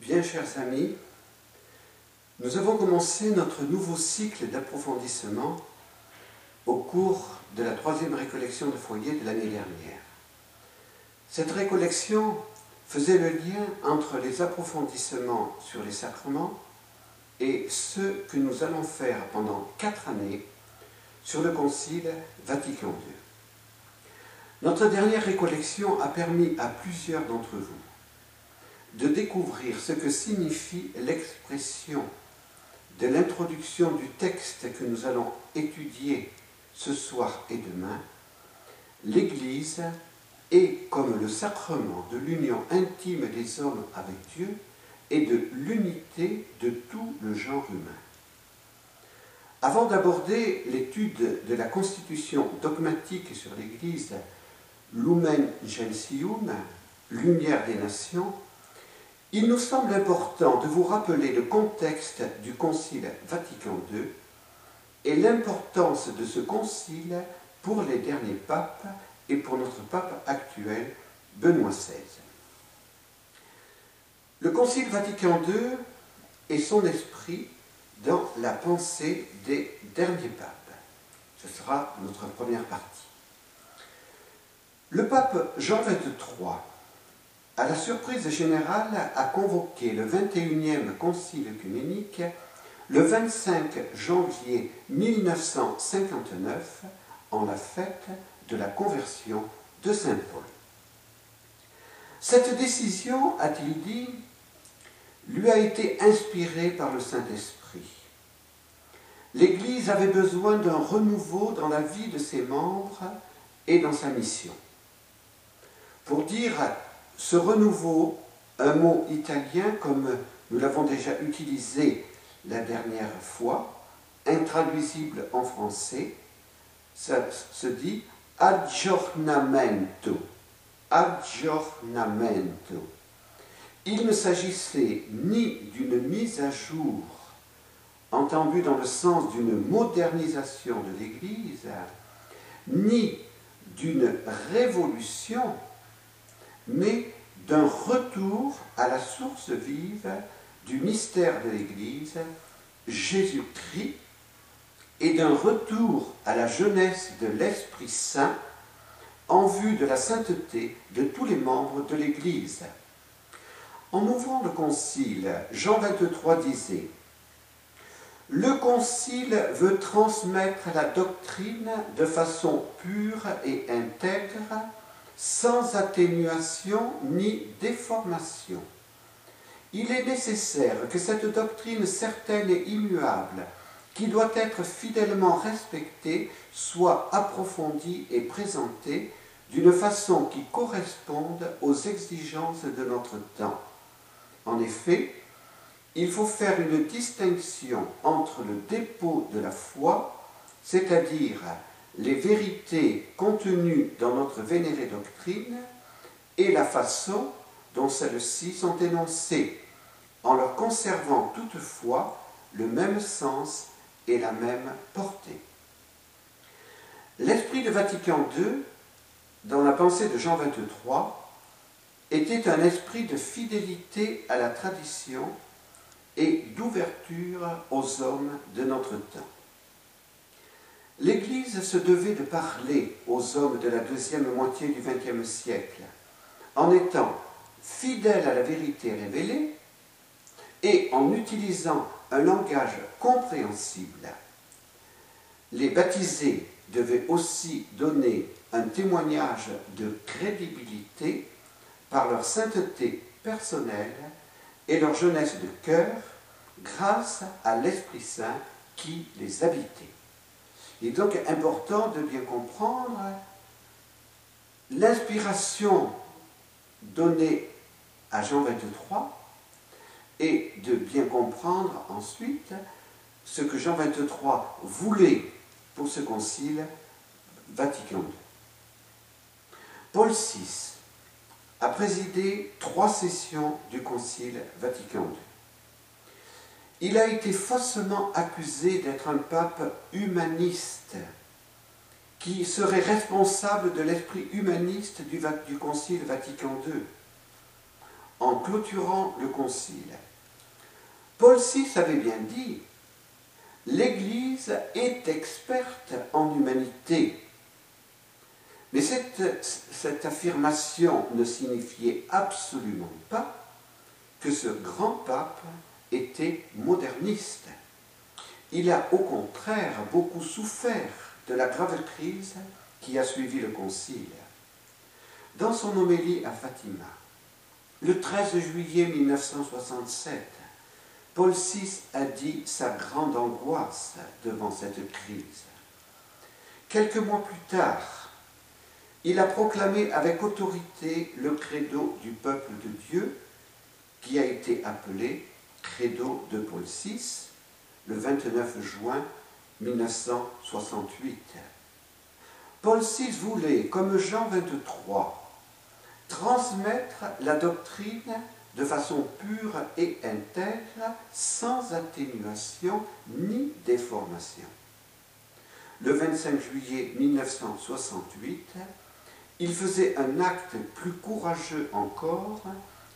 Bien chers amis, nous avons commencé notre nouveau cycle d'approfondissement au cours de la troisième récollection de foyer de l'année dernière. Cette récollection faisait le lien entre les approfondissements sur les sacrements et ceux que nous allons faire pendant quatre années sur le Concile Vatican II. Notre dernière récollection a permis à plusieurs d'entre vous de découvrir ce que signifie l'expression de l'introduction du texte que nous allons étudier ce soir et demain, l'Église est comme le sacrement de l'union intime des hommes avec Dieu et de l'unité de tout le genre humain. Avant d'aborder l'étude de la constitution dogmatique sur l'Église, Lumen Gentium, lumière des nations, il nous semble important de vous rappeler le contexte du Concile Vatican II et l'importance de ce concile pour les derniers papes et pour notre pape actuel, Benoît XVI. Le Concile Vatican II est son esprit dans la pensée des derniers papes. Ce sera notre première partie. Le pape Jean XXIII à la surprise générale, a convoqué le 21e Concile œcuménique le 25 janvier 1959 en la fête de la conversion de Saint Paul. Cette décision, a-t-il dit, lui a été inspirée par le Saint-Esprit. L'Église avait besoin d'un renouveau dans la vie de ses membres et dans sa mission. Pour dire ce renouveau, un mot italien comme nous l'avons déjà utilisé la dernière fois, intraduisible en français, ça se dit aggiornamento. Aggiornamento. Il ne s'agissait ni d'une mise à jour, entendue dans le sens d'une modernisation de l'Église, ni d'une révolution, mais d'un retour à la source vive du mystère de l'Église, Jésus-Christ, et d'un retour à la jeunesse de l'Esprit Saint en vue de la sainteté de tous les membres de l'Église. En ouvrant le concile, Jean 23 disait Le concile veut transmettre la doctrine de façon pure et intègre sans atténuation ni déformation. Il est nécessaire que cette doctrine certaine et immuable, qui doit être fidèlement respectée, soit approfondie et présentée d'une façon qui corresponde aux exigences de notre temps. En effet, il faut faire une distinction entre le dépôt de la foi, c'est-à-dire les vérités contenues dans notre vénérée doctrine et la façon dont celles-ci sont énoncées, en leur conservant toutefois le même sens et la même portée. L'esprit de Vatican II, dans la pensée de Jean XXIII, était un esprit de fidélité à la tradition et d'ouverture aux hommes de notre temps. L'Église se devait de parler aux hommes de la deuxième moitié du XXe siècle en étant fidèle à la vérité révélée et en utilisant un langage compréhensible. Les baptisés devaient aussi donner un témoignage de crédibilité par leur sainteté personnelle et leur jeunesse de cœur grâce à l'Esprit Saint qui les habitait. Il est donc important de bien comprendre l'inspiration donnée à Jean 23 et de bien comprendre ensuite ce que Jean 23 voulait pour ce concile Vatican II. Paul VI a présidé trois sessions du concile Vatican II il a été faussement accusé d'être un pape humaniste, qui serait responsable de l'esprit humaniste du, Concile Vatican II. en clôturant le concile. Paul VI avait bien dit, l'Église est experte en humanité. Mais cette, cette affirmation ne signifiait absolument pas que ce grand pape était moderniste. Il a au contraire beaucoup souffert de la grave crise qui a suivi le concile. Dans son homélie à Fatima, le 13 juillet 1967, Paul VI a dit sa grande angoisse devant cette crise. Quelques mois plus tard, il a proclamé avec autorité le credo du peuple de Dieu, qui a été appelé credo de Paul VI, le 29 juin 1968. Paul VI voulait, comme Jean 23, transmettre la doctrine de façon pure et intègre, sans atténuation ni déformation. Le 25 juillet 1968, il faisait un acte plus courageux encore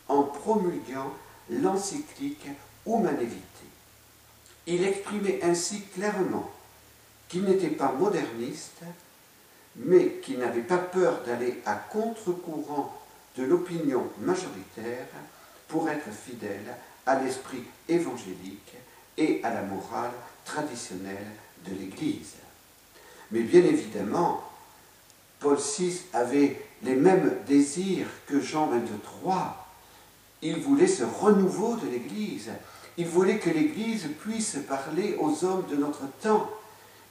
en promulguant l'encyclique Humanité. Il exprimait ainsi clairement qu'il n'était pas moderniste, mais qu'il n'avait pas peur d'aller à contre-courant de l'opinion majoritaire pour être fidèle à l'esprit évangélique et à la morale traditionnelle de l'Église. Mais bien évidemment, Paul VI avait les mêmes désirs que Jean 23. Il voulait ce renouveau de l'Église. Il voulait que l'Église puisse parler aux hommes de notre temps.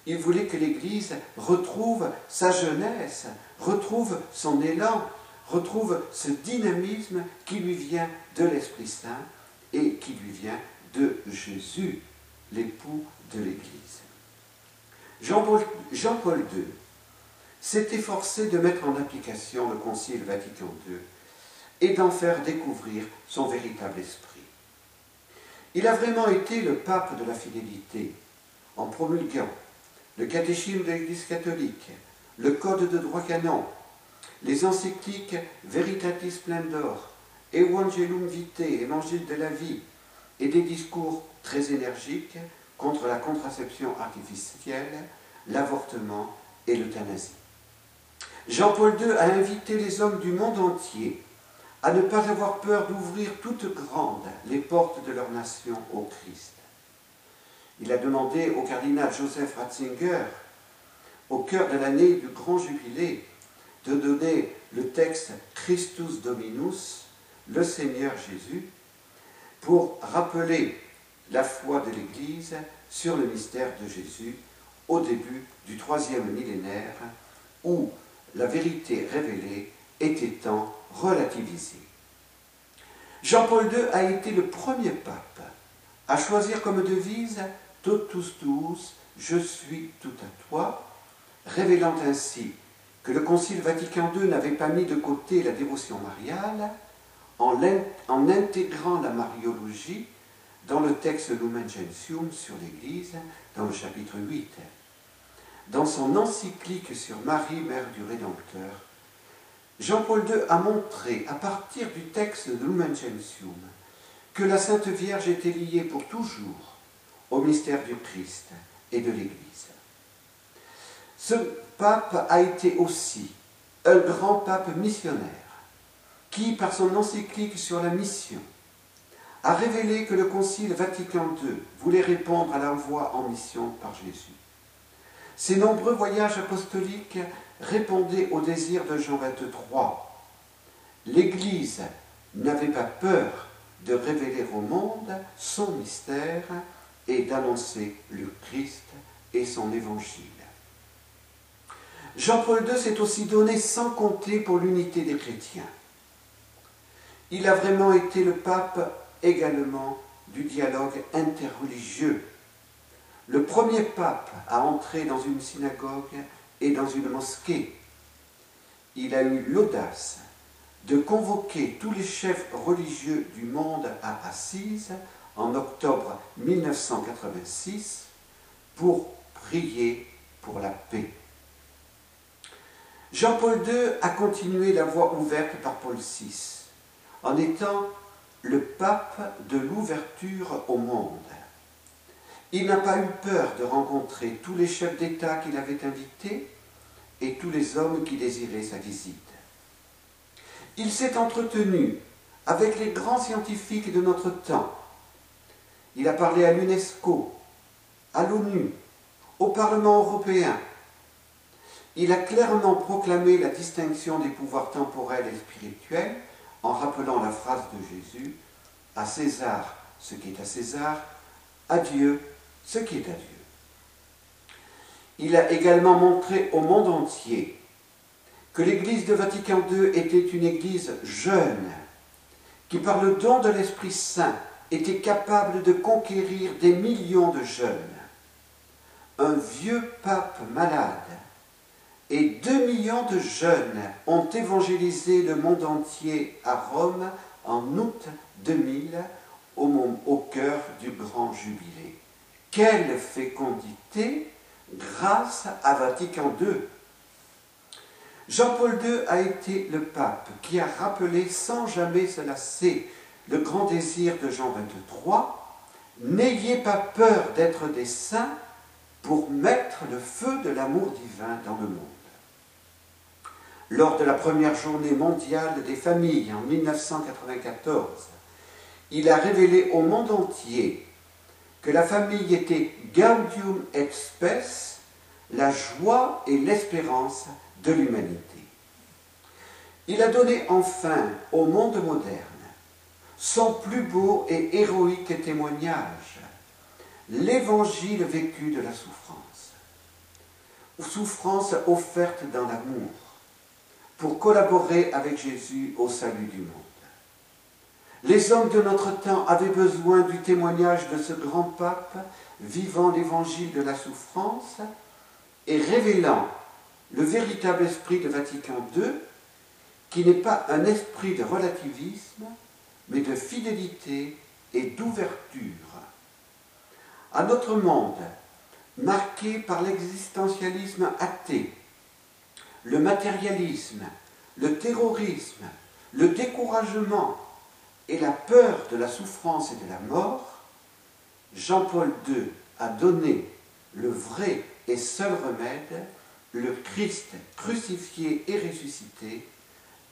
Il voulait que l'Église retrouve sa jeunesse, retrouve son élan, retrouve ce dynamisme qui lui vient de l'Esprit Saint et qui lui vient de Jésus, l'époux de l'Église. Jean-Paul II s'est efforcé de mettre en application le Concile Vatican II et d'en faire découvrir son véritable esprit. Il a vraiment été le pape de la fidélité en promulguant le catéchisme de l'Église catholique, le code de droit canon, les encycliques Veritatis Splendor, Evangelum Vitae, Évangile de la vie, et des discours très énergiques contre la contraception artificielle, l'avortement et l'euthanasie. Jean-Paul II a invité les hommes du monde entier à ne pas avoir peur d'ouvrir toutes grandes les portes de leur nation au Christ. Il a demandé au cardinal Joseph Ratzinger, au cœur de l'année du grand jubilé, de donner le texte Christus Dominus, le Seigneur Jésus, pour rappeler la foi de l'Église sur le mystère de Jésus au début du troisième millénaire, où la vérité révélée était tant relativisée. Jean-Paul II a été le premier pape à choisir comme devise Totus tuus, je suis tout à toi, révélant ainsi que le Concile Vatican II n'avait pas mis de côté la dévotion mariale en, en intégrant la mariologie dans le texte Lumen Gentium sur l'Église, dans le chapitre 8. Dans son encyclique sur Marie, mère du Rédempteur, Jean-Paul II a montré, à partir du texte de Lumen Gentium, que la Sainte Vierge était liée pour toujours au mystère du Christ et de l'Église. Ce pape a été aussi un grand pape missionnaire qui, par son encyclique sur la mission, a révélé que le Concile Vatican II voulait répondre à l'envoi en mission par Jésus. Ses nombreux voyages apostoliques répondaient au désir de Jean 23. L'Église n'avait pas peur de révéler au monde son mystère et d'annoncer le Christ et son évangile. Jean-Paul II s'est aussi donné sans compter pour l'unité des chrétiens. Il a vraiment été le pape également du dialogue interreligieux. Le premier pape à entrer dans une synagogue et dans une mosquée. Il a eu l'audace de convoquer tous les chefs religieux du monde à Assise en octobre 1986 pour prier pour la paix. Jean-Paul II a continué la voie ouverte par Paul VI en étant le pape de l'ouverture au monde. Il n'a pas eu peur de rencontrer tous les chefs d'État qu'il avait invités et tous les hommes qui désiraient sa visite. Il s'est entretenu avec les grands scientifiques de notre temps. Il a parlé à l'UNESCO, à l'ONU, au Parlement européen. Il a clairement proclamé la distinction des pouvoirs temporels et spirituels en rappelant la phrase de Jésus à César ce qui est à César, à Dieu ce qui est à Dieu. Il a également montré au monde entier que l'Église de Vatican II était une Église jeune, qui par le don de l'Esprit Saint était capable de conquérir des millions de jeunes. Un vieux pape malade et deux millions de jeunes ont évangélisé le monde entier à Rome en août 2000 au, au cœur du grand jubilé. Quelle fécondité grâce à Vatican II. Jean-Paul II a été le pape qui a rappelé sans jamais se lasser le grand désir de Jean XXIII, N'ayez pas peur d'être des saints pour mettre le feu de l'amour divin dans le monde. Lors de la première journée mondiale des familles en 1994, il a révélé au monde entier que la famille était Gaudium et la joie et l'espérance de l'humanité. Il a donné enfin au monde moderne son plus beau et héroïque témoignage, l'évangile vécu de la souffrance. Souffrance offerte dans l'amour, pour collaborer avec Jésus au salut du monde. Les hommes de notre temps avaient besoin du témoignage de ce grand pape vivant l'évangile de la souffrance et révélant le véritable esprit de Vatican II, qui n'est pas un esprit de relativisme, mais de fidélité et d'ouverture. À notre monde, marqué par l'existentialisme athée, le matérialisme, le terrorisme, le découragement et la peur de la souffrance et de la mort, Jean-Paul II a donné le vrai et seul remède, le Christ crucifié et ressuscité,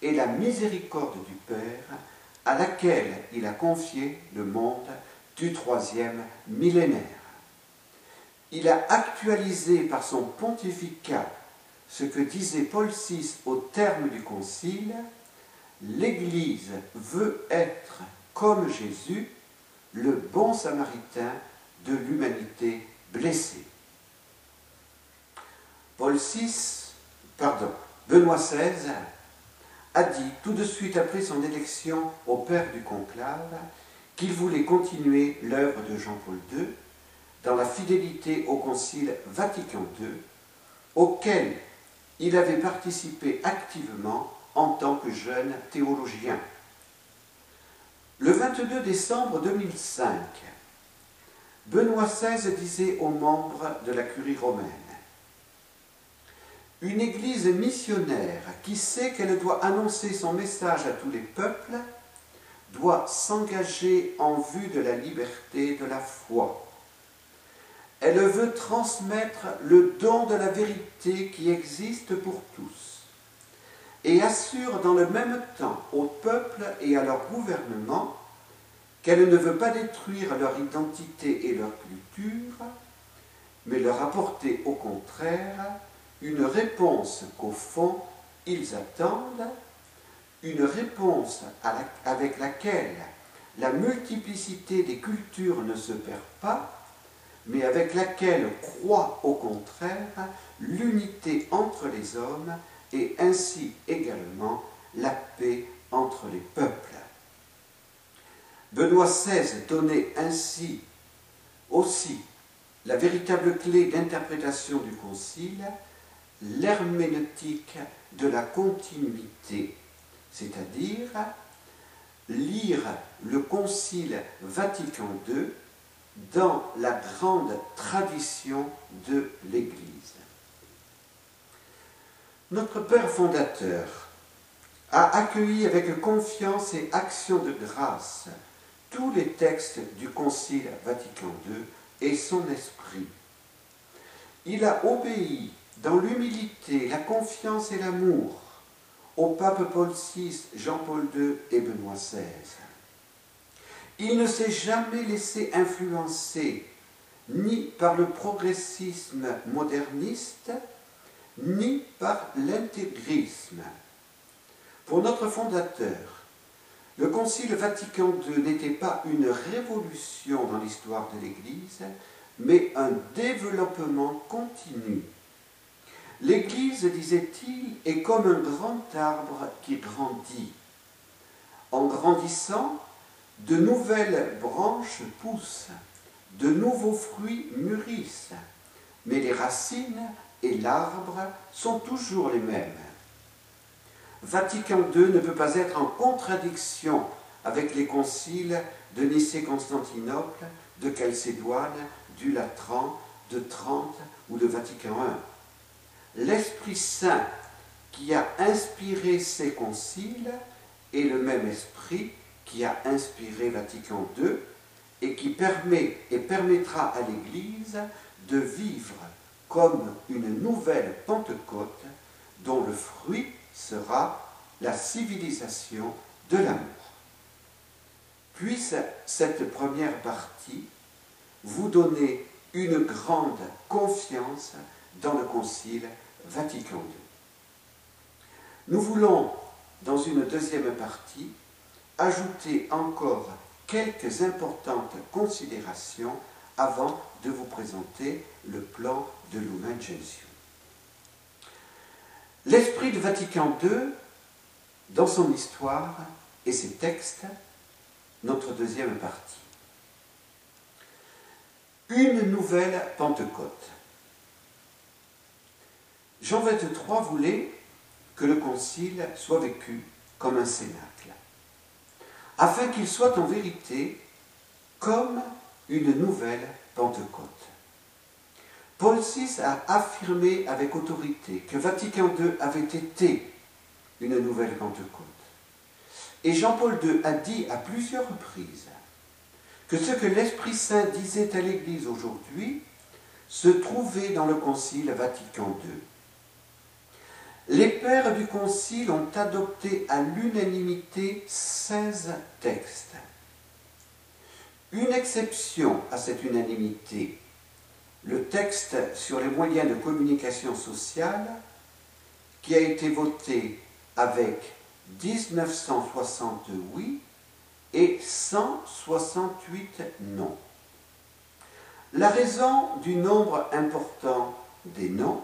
et la miséricorde du Père, à laquelle il a confié le monde du troisième millénaire. Il a actualisé par son pontificat ce que disait Paul VI au terme du Concile, l'Église veut être, comme Jésus, le bon samaritain de l'humanité blessée. Paul VI, pardon, Benoît XVI a dit tout de suite après son élection au père du conclave qu'il voulait continuer l'œuvre de Jean-Paul II dans la fidélité au Concile Vatican II, auquel il avait participé activement en tant que jeune théologien. Le 22 décembre 2005, Benoît XVI disait aux membres de la curie romaine Une église missionnaire qui sait qu'elle doit annoncer son message à tous les peuples doit s'engager en vue de la liberté de la foi. Elle veut transmettre le don de la vérité qui existe pour tous et assure dans le même temps au peuple et à leur gouvernement qu'elle ne veut pas détruire leur identité et leur culture, mais leur apporter au contraire une réponse qu'au fond ils attendent, une réponse avec laquelle la multiplicité des cultures ne se perd pas, mais avec laquelle croit au contraire l'unité entre les hommes et ainsi également la paix entre les peuples. Benoît XVI donnait ainsi aussi la véritable clé d'interprétation du Concile, l'herméneutique de la continuité, c'est-à-dire lire le Concile Vatican II dans la grande tradition de l'Église. Notre Père fondateur a accueilli avec confiance et action de grâce tous les textes du Concile Vatican II et son esprit. Il a obéi dans l'humilité, la confiance et l'amour au pape Paul VI, Jean-Paul II et Benoît XVI. Il ne s'est jamais laissé influencer ni par le progressisme moderniste, ni par l'intégrisme. Pour notre fondateur, le Concile Vatican II n'était pas une révolution dans l'histoire de l'Église, mais un développement continu. L'Église, disait-il, est comme un grand arbre qui grandit. En grandissant, de nouvelles branches poussent, de nouveaux fruits mûrissent, mais les racines et l'arbre sont toujours les mêmes. Vatican II ne peut pas être en contradiction avec les conciles de Nicée-Constantinople, de Chalcédoine, du Latran, de Trente ou de Vatican I. L'Esprit Saint qui a inspiré ces conciles est le même esprit qui a inspiré Vatican II et qui permet et permettra à l'Église de vivre comme une nouvelle Pentecôte dont le fruit sera la civilisation de l'amour. Puisse cette première partie vous donner une grande confiance dans le Concile Vatican II. Nous voulons, dans une deuxième partie, ajouter encore quelques importantes considérations avant de vous présenter le plan de Lumen. L'esprit de Vatican II, dans son histoire et ses textes, notre deuxième partie. Une nouvelle Pentecôte. Jean 23 voulait que le concile soit vécu comme un cénacle, afin qu'il soit en vérité comme une nouvelle Pentecôte. Paul VI a affirmé avec autorité que Vatican II avait été une nouvelle Pentecôte. Et Jean-Paul II a dit à plusieurs reprises que ce que l'Esprit Saint disait à l'Église aujourd'hui se trouvait dans le Concile Vatican II. Les pères du Concile ont adopté à l'unanimité 16 textes. Une exception à cette unanimité le texte sur les moyens de communication sociale qui a été voté avec 1960 oui et 168 non. La raison du nombre important des non,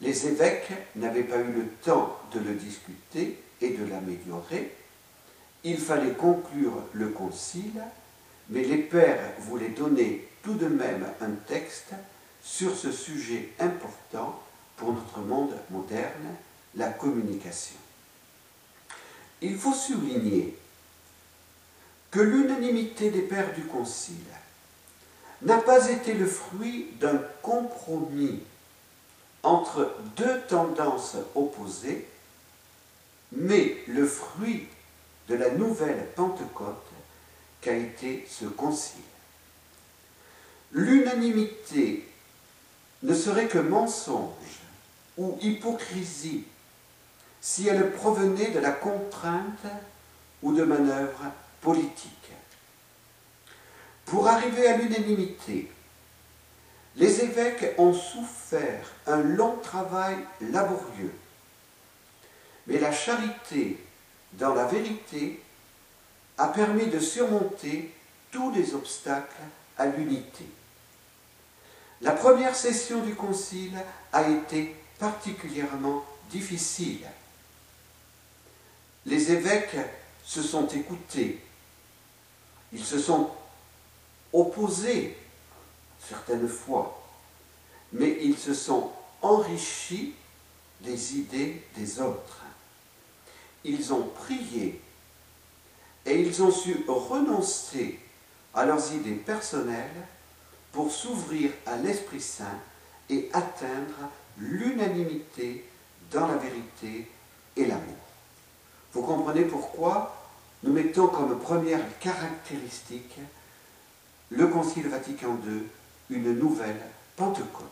les évêques n'avaient pas eu le temps de le discuter et de l'améliorer. Il fallait conclure le concile, mais les pères voulaient donner tout de même un texte sur ce sujet important pour notre monde moderne, la communication. Il faut souligner que l'unanimité des pères du Concile n'a pas été le fruit d'un compromis entre deux tendances opposées, mais le fruit de la nouvelle Pentecôte qu'a été ce concile l'unanimité ne serait que mensonge ou hypocrisie si elle provenait de la contrainte ou de manœuvres politiques. Pour arriver à l'unanimité, les évêques ont souffert un long travail laborieux, mais la charité dans la vérité a permis de surmonter tous les obstacles à l'unité. La première session du Concile a été particulièrement difficile. Les évêques se sont écoutés, ils se sont opposés certaines fois, mais ils se sont enrichis des idées des autres. Ils ont prié et ils ont su renoncer à leurs idées personnelles pour s'ouvrir à l'Esprit Saint et atteindre l'unanimité dans la vérité et l'amour. Vous comprenez pourquoi nous mettons comme première caractéristique le Concile Vatican II, une nouvelle Pentecôte.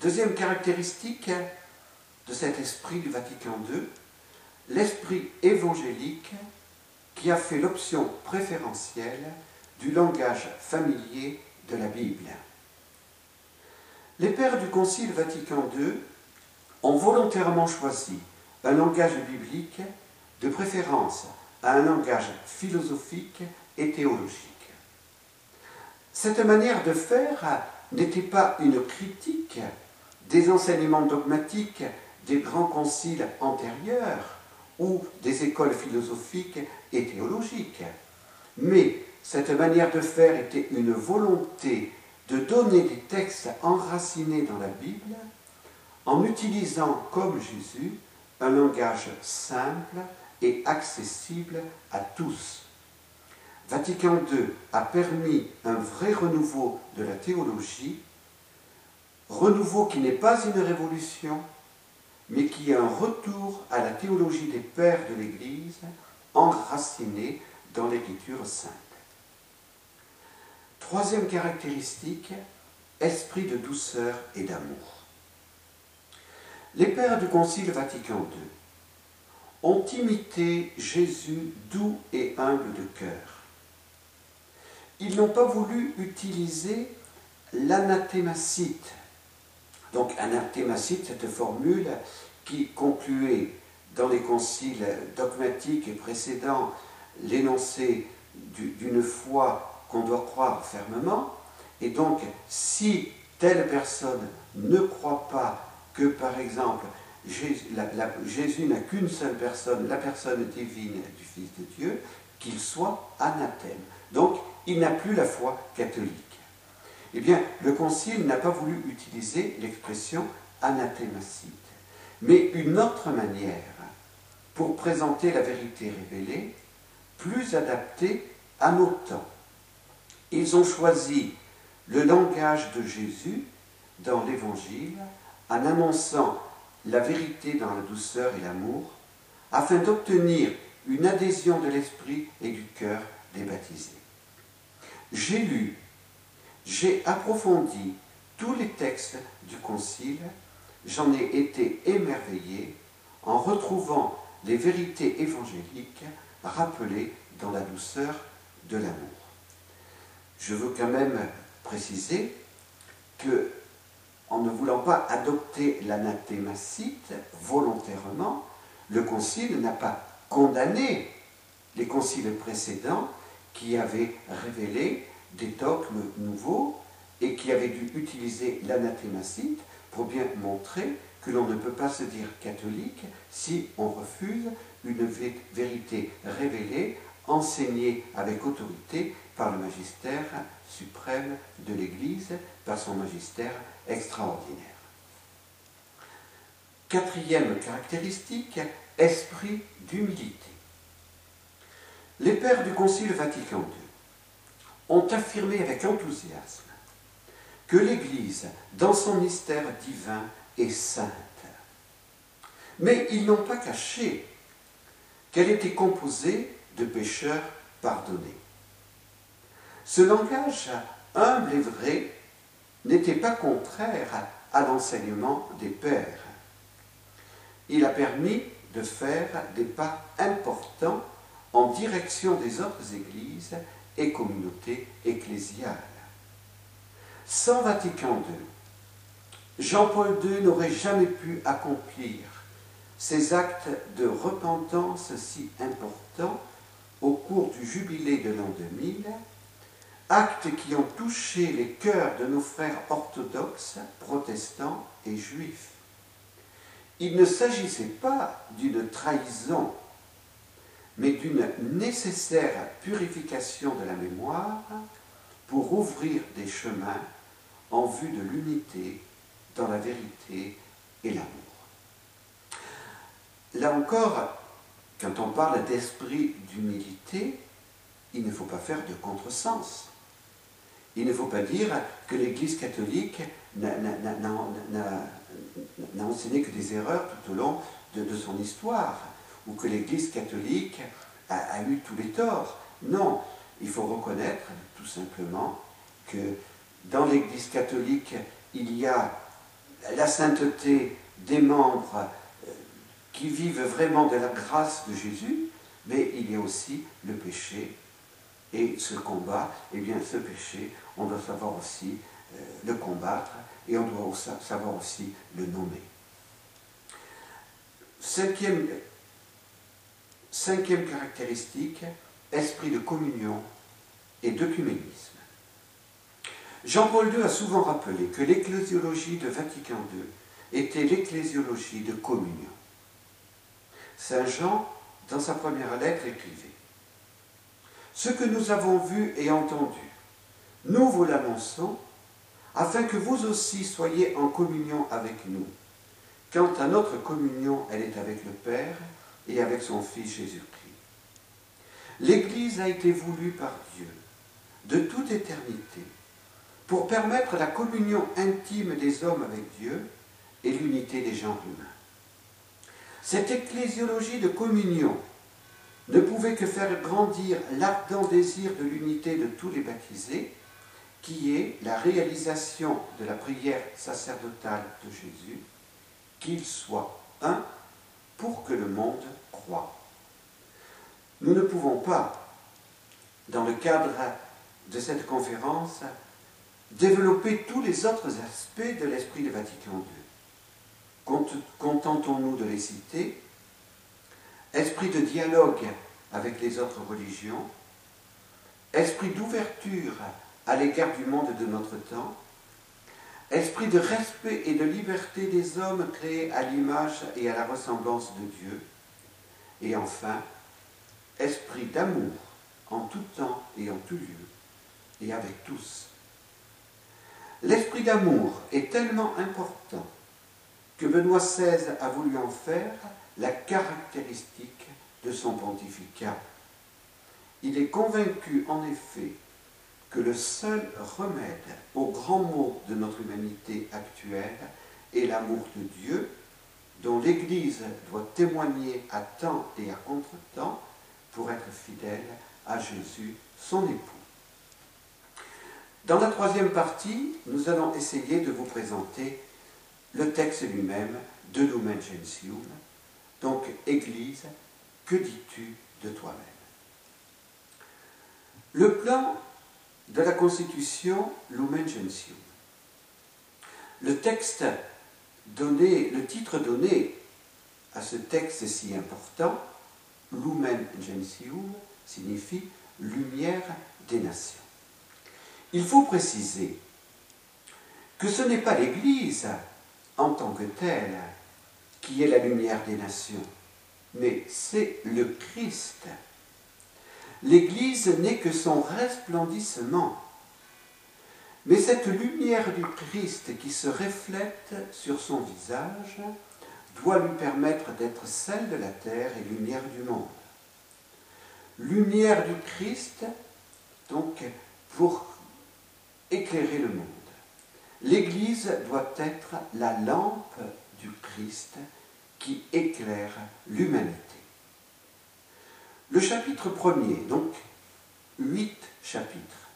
Deuxième caractéristique de cet esprit du Vatican II, l'esprit évangélique qui a fait l'option préférentielle du langage familier de la Bible. Les pères du Concile Vatican II ont volontairement choisi un langage biblique de préférence à un langage philosophique et théologique. Cette manière de faire n'était pas une critique des enseignements dogmatiques des grands conciles antérieurs ou des écoles philosophiques et théologiques, mais cette manière de faire était une volonté de donner des textes enracinés dans la Bible en utilisant, comme Jésus, un langage simple et accessible à tous. Vatican II a permis un vrai renouveau de la théologie, renouveau qui n'est pas une révolution, mais qui est un retour à la théologie des pères de l'Église, enracinée dans l'Écriture sainte. Troisième caractéristique, esprit de douceur et d'amour. Les pères du Concile Vatican II ont imité Jésus doux et humble de cœur. Ils n'ont pas voulu utiliser l'anathémacite. Donc anathémacite, cette formule qui concluait dans les conciles dogmatiques précédents l'énoncé d'une foi qu'on doit croire fermement. Et donc, si telle personne ne croit pas que, par exemple, Jésus, n'a qu'une seule personne, la personne divine du Fils de Dieu, qu'il soit anathème. Donc, il n'a plus la foi catholique. Eh bien, le Concile n'a pas voulu utiliser l'expression anathémacite, mais une autre manière pour présenter la vérité révélée, plus adaptée à nos temps. Ils ont choisi le langage de Jésus dans l'Évangile en annonçant la vérité dans la douceur et l'amour, afin d'obtenir une adhésion de l'esprit et du cœur des baptisés. J'ai lu, j'ai approfondi tous les textes du Concile, j'en ai été émerveillé en retrouvant les vérités évangéliques rappelées dans la douceur de l'amour. Je veux quand même préciser que en ne voulant pas adopter l'anathémacite volontairement, le Concile n'a pas condamné les conciles précédents qui avaient révélé des dogmes nouveaux et qui avaient dû utiliser l'anathémacite pour bien montrer que l'on ne peut pas se dire catholique si on refuse une vérité révélée, enseignée avec autorité par le magistère suprême de l'Église, par son magistère extraordinaire. Quatrième caractéristique, esprit d'humilité. Les pères du Concile Vatican II ont affirmé avec enthousiasme que l'Église, dans son mystère divin, est sainte. Mais ils n'ont pas caché qu'elle était composée de pécheurs pardonnés. Ce langage humble et vrai n'était pas contraire à l'enseignement des pères. Il a permis de faire des pas importants en direction des autres églises et communautés ecclésiales. Sans Vatican II, Jean-Paul II n'aurait jamais pu accomplir ces actes de repentance si importants au cours du jubilé de l'an 2000 actes qui ont touché les cœurs de nos frères orthodoxes, protestants et juifs. Il ne s'agissait pas d'une trahison, mais d'une nécessaire purification de la mémoire pour ouvrir des chemins en vue de l'unité dans la vérité et l'amour. Là encore, quand on parle d'esprit d'humilité, il ne faut pas faire de contresens. Il ne faut pas dire que l'Église catholique n'a enseigné que des erreurs tout au long de, son histoire. Ou que l'Église catholique a, eu tous les torts. Non, il faut reconnaître tout simplement que dans l'Église catholique, il y a la sainteté des membres euh, qui vivent vraiment de la grâce de Jésus, mais il y a aussi le péché. Et ce combat, eh bien ce péché, on doit savoir aussi euh, le combattre et on doit savoir aussi le nommer. Cinquième, cinquième caractéristique, esprit de communion et d'œcuménisme. Jean-Paul II a souvent rappelé que l'ecclésiologie de Vatican II était l'ecclésiologie de communion. Saint Jean, dans sa première lettre, écrivait Ce que nous avons vu et entendu, nous vous l'annonçons, afin que vous aussi soyez en communion avec nous. Quant à notre communion, elle est avec le Père et avec son Fils Jésus-Christ. L'Église a été voulue par Dieu de toute éternité pour permettre la communion intime des hommes avec Dieu et l'unité des genres humains. Cette ecclésiologie de communion ne pouvait que faire grandir l'ardent désir de l'unité de tous les baptisés, qui est la réalisation de la prière sacerdotale de Jésus, qu'il soit un pour que le monde Nous ne pouvons pas, dans le cadre de cette conférence, développer tous les autres aspects de l'esprit de Vatican II. Contentons-nous de les citer. Esprit de dialogue avec les autres religions, esprit d'ouverture à l'égard du monde de notre temps, esprit de respect et de liberté des hommes créés à l'image et à la ressemblance de Dieu, et enfin, esprit d'amour en tout temps et en tout lieu, et avec tous. L'esprit d'amour est tellement important que Benoît XVI a voulu en faire la caractéristique de son pontificat. Il est convaincu en effet que le seul remède aux grands maux de notre humanité actuelle est l'amour de Dieu, dont l'Église doit témoigner à temps et à contre-temps pour être fidèle à Jésus, son époux. Dans la troisième partie, nous allons essayer de vous présenter le texte lui-même de Lumen Gentium. Donc, Église, que dis-tu de toi-même? Le plan de la Constitution Lumen Gentium. Le texte le titre donné à ce texte si important, Lumen Gentium, signifie lumière des nations. Il faut préciser que ce n'est pas l'Église en tant que telle qui est la lumière des nations, mais c'est le Christ. L'Église n'est que son resplendissement. Mais cette lumière du Christ qui se reflète sur son visage doit lui permettre d'être celle de la terre et lumière du monde. Lumière du Christ, donc pour éclairer le monde. L'Église doit être la lampe du Christ qui éclaire l'humanité. Le chapitre premier, donc huit chapitres.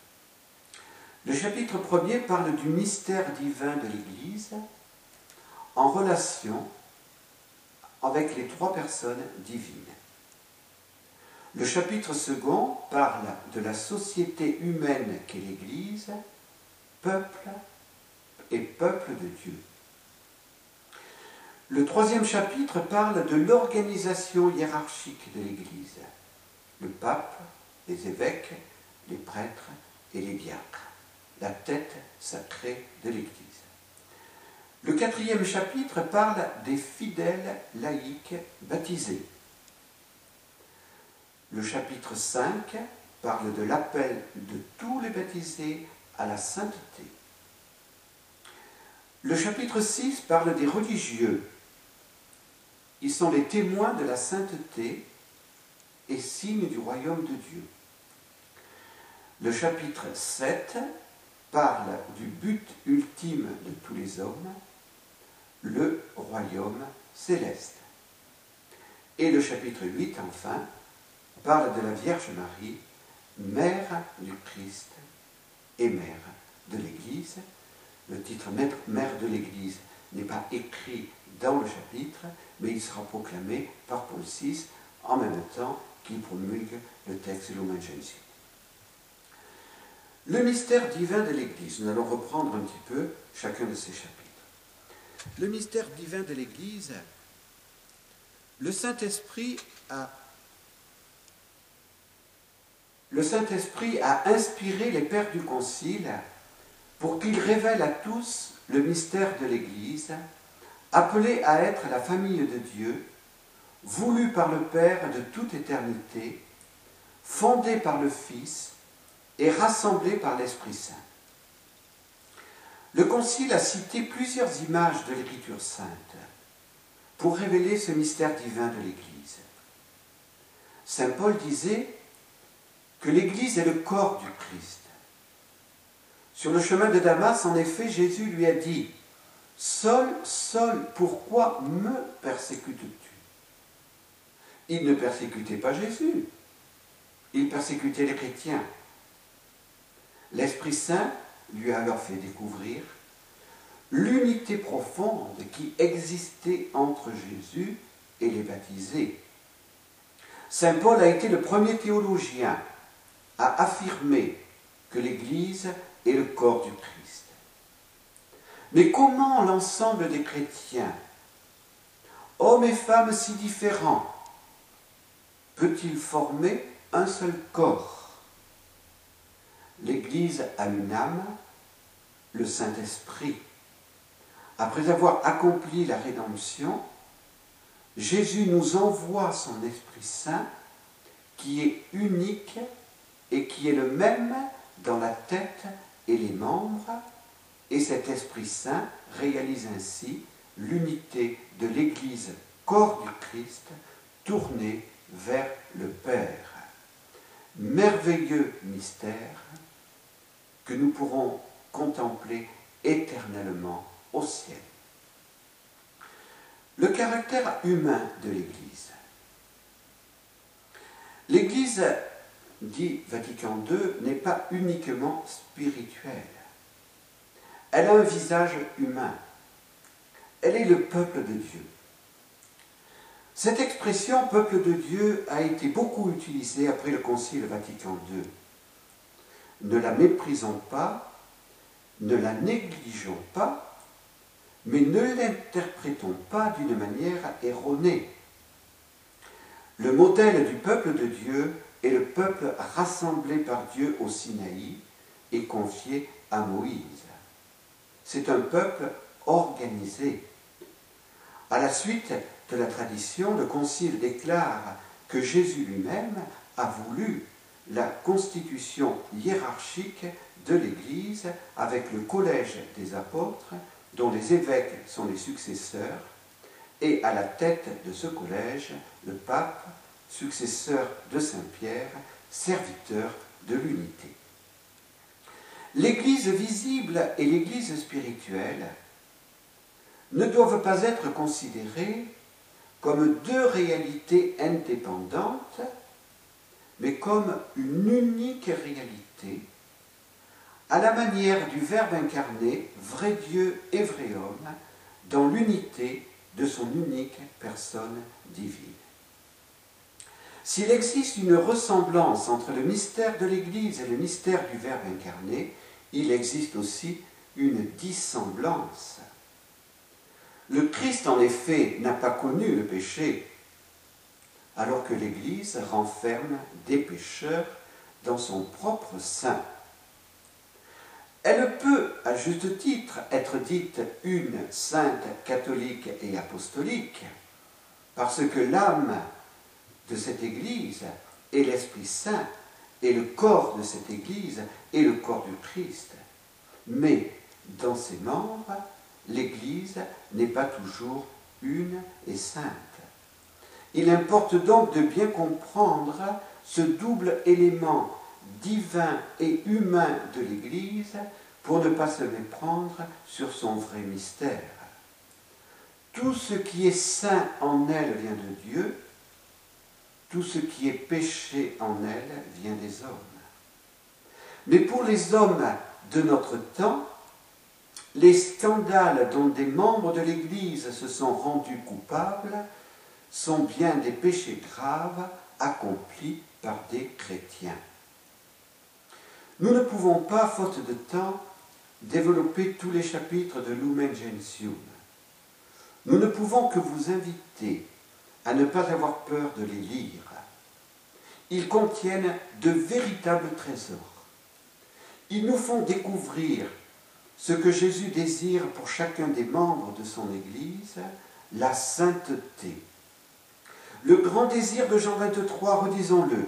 Le chapitre premier parle du mystère divin de l'Église en relation avec les trois personnes divines. Le chapitre second parle de la société humaine qu'est l'Église peuple et peuple de Dieu. Le troisième chapitre parle de l'organisation hiérarchique de l'Église. Le pape, les évêques, les prêtres et les diacres, la tête sacrée de l'Église. Le quatrième chapitre parle des fidèles laïcs baptisés. Le chapitre 5 parle de l'appel de tous les baptisés à la sainteté. Le chapitre 6 parle des religieux. Ils sont les témoins de la sainteté et signes du royaume de Dieu. Le chapitre 7 parle du but ultime de tous les hommes, le royaume céleste. Et le chapitre 8, enfin, parle de la Vierge Marie, mère du Christ et mère de l'Église. Le titre mère de l'Église n'est pas écrit dans le chapitre, mais il sera proclamé par Paul VI en même temps qu'il promulgue le texte Lumen Gentium. Le mystère divin de l'Église. Nous allons reprendre un petit peu chacun de ces chapitres. Le mystère divin de l'Église, le Saint-Esprit a le Saint-Esprit a inspiré les pères du Concile pour qu'ils révèlent à tous le mystère de l'Église, appelée à être la famille de Dieu, voulue par le Père de toute éternité, fondée par le Fils et rassemblée par l'Esprit Saint. Le Concile a cité plusieurs images de l'Écriture sainte pour révéler ce mystère divin de l'Église. Saint Paul disait que l'Église est le corps du Christ. Sur le chemin de Damas, en effet, Jésus lui a dit, Seul, seul, pourquoi me persécutes-tu? Il ne persécutait pas Jésus, il persécutait les chrétiens. L'Esprit Saint lui a alors fait découvrir l'unité profonde qui existait entre Jésus et les baptisés. Saint Paul a été le premier théologien à affirmer que l'Église est le corps du Christ. Mais comment l'ensemble des chrétiens, hommes et femmes si différents, peut-il former un seul corps? L'Église a une âme, le Saint-Esprit. Après avoir accompli la rédemption, Jésus nous envoie son Esprit Saint qui est unique et qui est le même dans la tête et les membres, et cet Esprit Saint réalise ainsi l'unité de l'Église, corps du Christ, tournée vers le Père. Merveilleux mystère que nous pourrons contempler éternellement au ciel. Le caractère humain de l'Église. L'Église dit Vatican II, n'est pas uniquement spirituelle. Elle a un visage humain. Elle est le peuple de Dieu. Cette expression peuple de Dieu a été beaucoup utilisée après le Concile Vatican II. Ne la méprisons pas, ne la négligeons pas, mais ne l'interprétons pas d'une manière erronée. Le modèle du peuple de Dieu et le peuple rassemblé par Dieu au Sinaï est confié à Moïse. C'est un peuple organisé. À la suite de la tradition, le Concile déclare que Jésus lui-même a voulu la constitution hiérarchique de l'Église avec le collège des apôtres, dont les évêques sont les successeurs, et à la tête de ce collège, le pape successeur de Saint Pierre, serviteur de l'unité. L'Église visible et l'Église spirituelle ne doivent pas être considérées comme deux réalités indépendantes, mais comme une unique réalité, à la manière du Verbe incarné, vrai Dieu et vrai homme, dans l'unité de son unique personne divine. S'il existe une ressemblance entre le mystère de l'Église et le mystère du Verbe incarné, il existe aussi une dissemblance. Le Christ, en effet, n'a pas connu le péché, alors que l'Église renferme des pécheurs dans son propre sein. Elle peut, à juste titre, être dite une sainte catholique et apostolique, parce que l'âme de cette Église est l'Esprit Saint, et le corps de cette Église est le corps du Christ. Mais dans ses membres, l'Église n'est pas toujours une et sainte. Il importe donc de bien comprendre ce double élément divin et humain de l'Église pour ne pas se méprendre sur son vrai mystère. Tout ce qui est saint en elle vient de Dieu, tout ce qui est péché en elle vient des hommes. Mais pour les hommes de notre temps, les scandales dont des membres de l'Église se sont rendus coupables sont bien des péchés graves accomplis par des chrétiens. Nous ne pouvons pas, faute de temps, développer tous les chapitres de Lumen Gentium. Nous ne pouvons que vous inviter à ne pas avoir peur de les lire. Ils contiennent de véritables trésors. Ils nous font découvrir ce que Jésus désire pour chacun des membres de son Église, la sainteté. Le grand désir de Jean 23, redisons-le,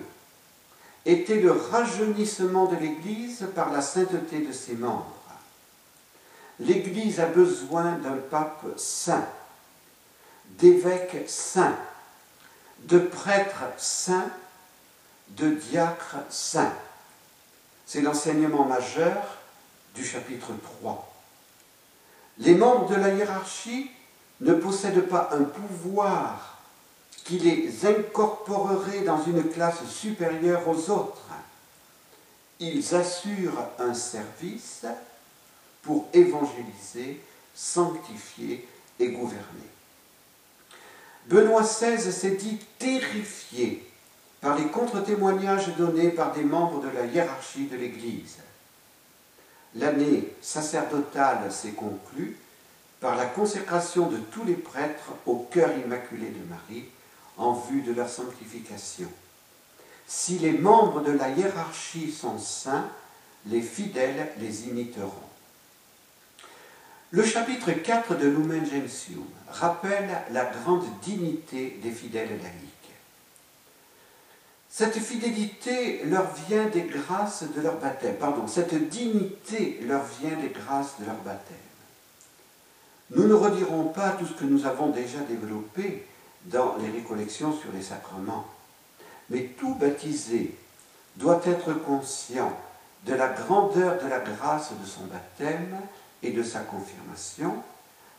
était le rajeunissement de l'Église par la sainteté de ses membres. L'Église a besoin d'un pape saint, d'évêques saints, de prêtres saints, de diacres saints. C'est l'enseignement majeur du chapitre 3. Les membres de la hiérarchie ne possèdent pas un pouvoir qui les incorporerait dans une classe supérieure aux autres. Ils assurent un service pour évangéliser, sanctifier et gouverner. Benoît XVI s'est dit terrifié par les contre-témoignages donnés par des membres de la hiérarchie de l'Église. L'année sacerdotale s'est conclue par la consécration de tous les prêtres au cœur immaculé de Marie en vue de leur sanctification. Si les membres de la hiérarchie sont saints, les fidèles les imiteront. Le chapitre 4 de Lumen Gentium rappelle la grande dignité des fidèles laïcs. Cette fidélité leur vient des grâces de leur baptême. Pardon, cette dignité leur vient des grâces de leur baptême. Nous ne redirons pas tout ce que nous avons déjà développé dans les récollections sur les sacrements. Mais tout baptisé doit être conscient de la grandeur de la grâce de son baptême et de sa confirmation,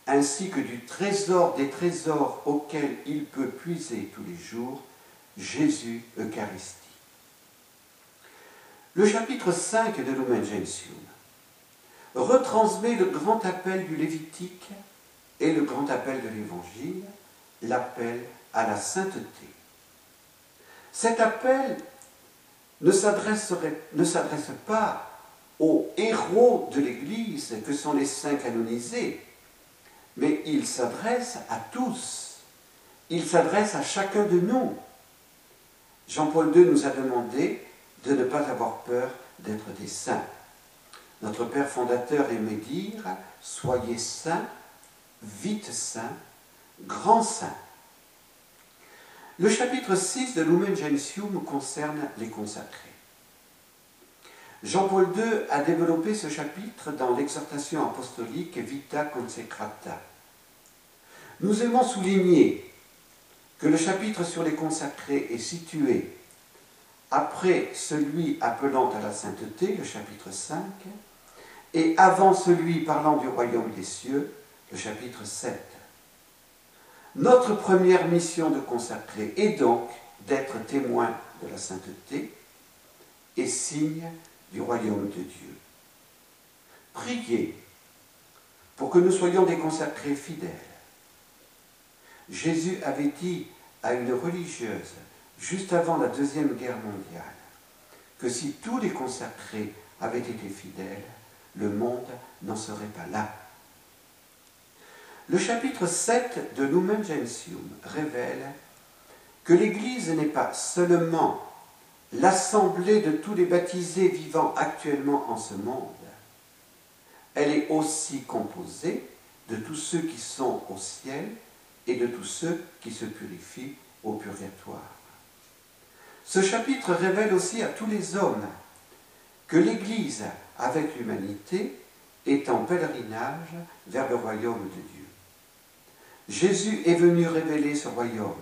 ainsi que du trésor des trésors auxquels il peut puiser tous les jours, Jésus Eucharistie. Le chapitre 5 de Lumen retransmet le grand appel du Lévitique et le grand appel de l'Évangile, l'appel à la sainteté. Cet appel ne s'adresse pas aux héros de l'Église que sont les saints canonisés, mais il s'adresse à tous. Il s'adresse à chacun de nous. Jean-Paul II nous a demandé de ne pas avoir peur d'être des saints. Notre Père fondateur aimait dire Soyez saints, vite saints, grands saints. Le chapitre 6 de Lumen Gentium concerne les consacrés. Jean-Paul II a développé ce chapitre dans l'exhortation apostolique Vita Consecrata. Nous aimons souligner que le chapitre sur les consacrés est situé après celui appelant à la sainteté, le chapitre 5, et avant celui parlant du royaume des cieux, le chapitre 7. Notre première mission de consacré est donc d'être témoin de la sainteté et signe du royaume de Dieu. Priez pour que nous soyons des consacrés fidèles. Jésus avait dit à une religieuse, juste avant la Deuxième Guerre mondiale, que si tous les consacrés avaient été fidèles, le monde n'en serait pas là. Le chapitre 7 de Lumen Gentium révèle que l'Église n'est pas seulement l'assemblée de tous les baptisés vivant actuellement en ce monde, elle est aussi composée de tous ceux qui sont au ciel et de tous ceux qui se purifient au purgatoire. Ce chapitre révèle aussi à tous les hommes que l'Église, avec l'humanité, est en pèlerinage vers le royaume de Dieu. Jésus est venu révéler ce royaume.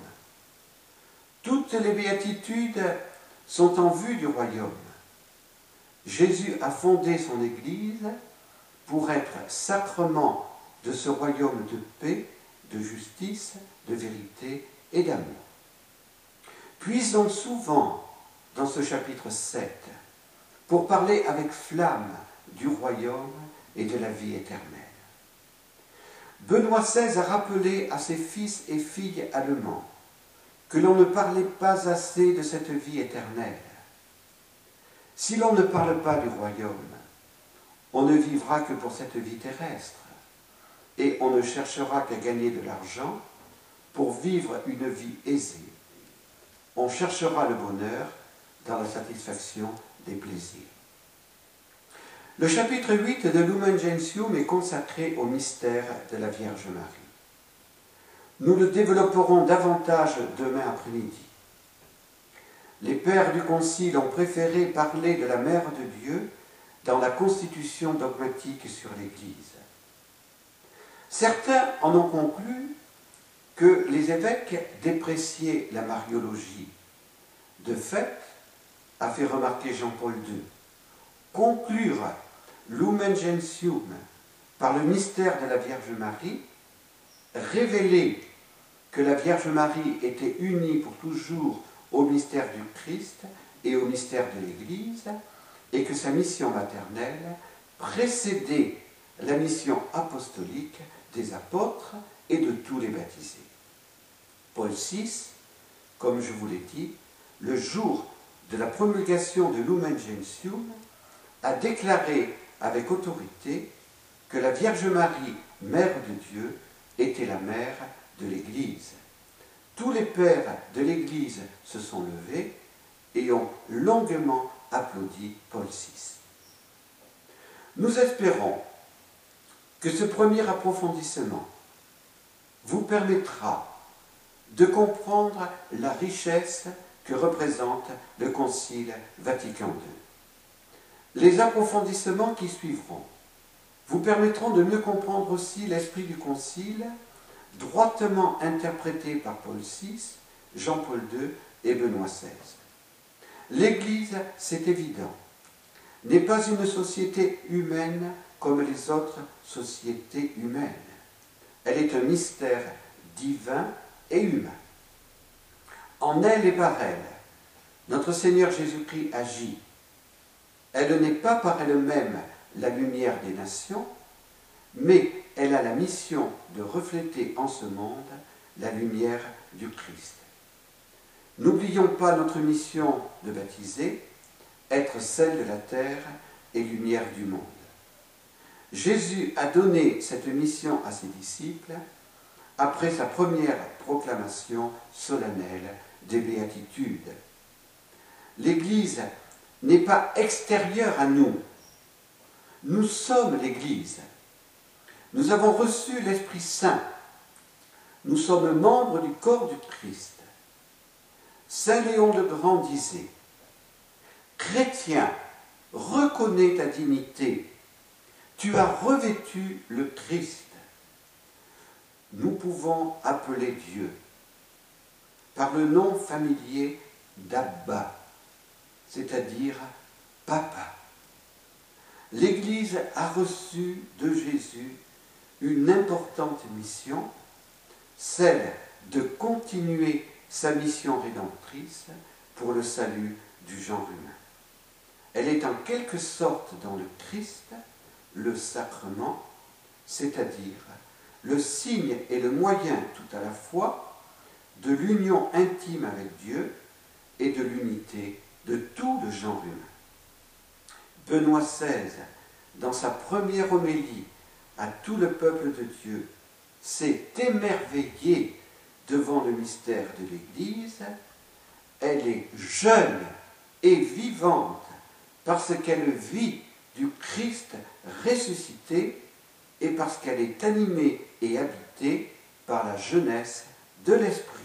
Toutes les béatitudes sont en vue du royaume. Jésus a fondé son Église pour être sacrement de ce royaume de paix, de justice, de vérité et d'amour. puise donc souvent dans ce chapitre 7 pour parler avec flamme du royaume et de la vie éternelle. Benoît XVI a rappelé à ses fils et filles allemands que l'on ne parlait pas assez de cette vie éternelle. Si l'on ne parle pas du royaume, on ne vivra que pour cette vie terrestre et on ne cherchera qu'à gagner de l'argent pour vivre une vie aisée. On cherchera le bonheur dans la satisfaction des plaisirs. Le chapitre 8 de Lumen Gentium est consacré au mystère de la Vierge Marie. Nous le développerons davantage demain après-midi. Les pères du Concile ont préféré parler de la Mère de Dieu dans la constitution dogmatique sur l'Église. Certains en ont conclu que les évêques dépréciaient la mariologie. De fait, a fait remarquer Jean-Paul II, conclure Lumen Gentium par le mystère de la Vierge Marie, révéler que la Vierge Marie était unie pour toujours au mystère du Christ et au mystère de l'Église, et que sa mission maternelle précédait la mission apostolique des apôtres et de tous les baptisés. Paul VI, comme je vous l'ai dit, le jour de la promulgation de Lumen Gentium, a déclaré avec autorité que la Vierge Marie, Mère de Dieu, était la mère de l'Église. Tous les pères de l'Église se sont levés et ont longuement applaudi Paul VI. Nous espérons que ce premier approfondissement vous permettra de comprendre la richesse que représente le Concile Vatican II. Les approfondissements qui suivront vous permettront de mieux comprendre aussi l'esprit du Concile, droitement interprété par Paul VI, Jean-Paul II et Benoît XVI. L'Église, c'est évident, n'est pas une société humaine comme les autres sociétés humaines. Elle est un mystère divin et humain. En elle et par elle, notre Seigneur Jésus-Christ agit. Elle n'est pas par elle-même la lumière des nations, mais elle a la mission de refléter en ce monde la lumière du Christ. N'oublions pas notre mission de baptiser, être celle de la terre et lumière du monde. Jésus a donné cette mission à ses disciples après sa première proclamation solennelle des béatitudes. L'Église n'est pas extérieure à nous. Nous sommes l'Église. Nous avons reçu l'Esprit Saint. Nous sommes membres du corps du Christ. Saint Léon le Grand disait, Chrétien, reconnais ta dignité tu as revêtu le Christ. Nous pouvons appeler Dieu par le nom familier d'Abba, c'est-à-dire Papa. L'Église a reçu de Jésus une importante mission, celle de continuer sa mission rédemptrice pour le salut du genre humain. Elle est en quelque sorte dans le Christ le sacrement, c'est-à-dire le signe et le moyen tout à la fois de l'union intime avec Dieu et de l'unité de tout le genre humain. Benoît XVI, dans sa première homélie à tout le peuple de Dieu, s'est émerveillé devant le mystère de l'Église. Elle est jeune et vivante parce qu'elle vit du Christ ressuscité et parce qu'elle est animée et habitée par la jeunesse de l'Esprit.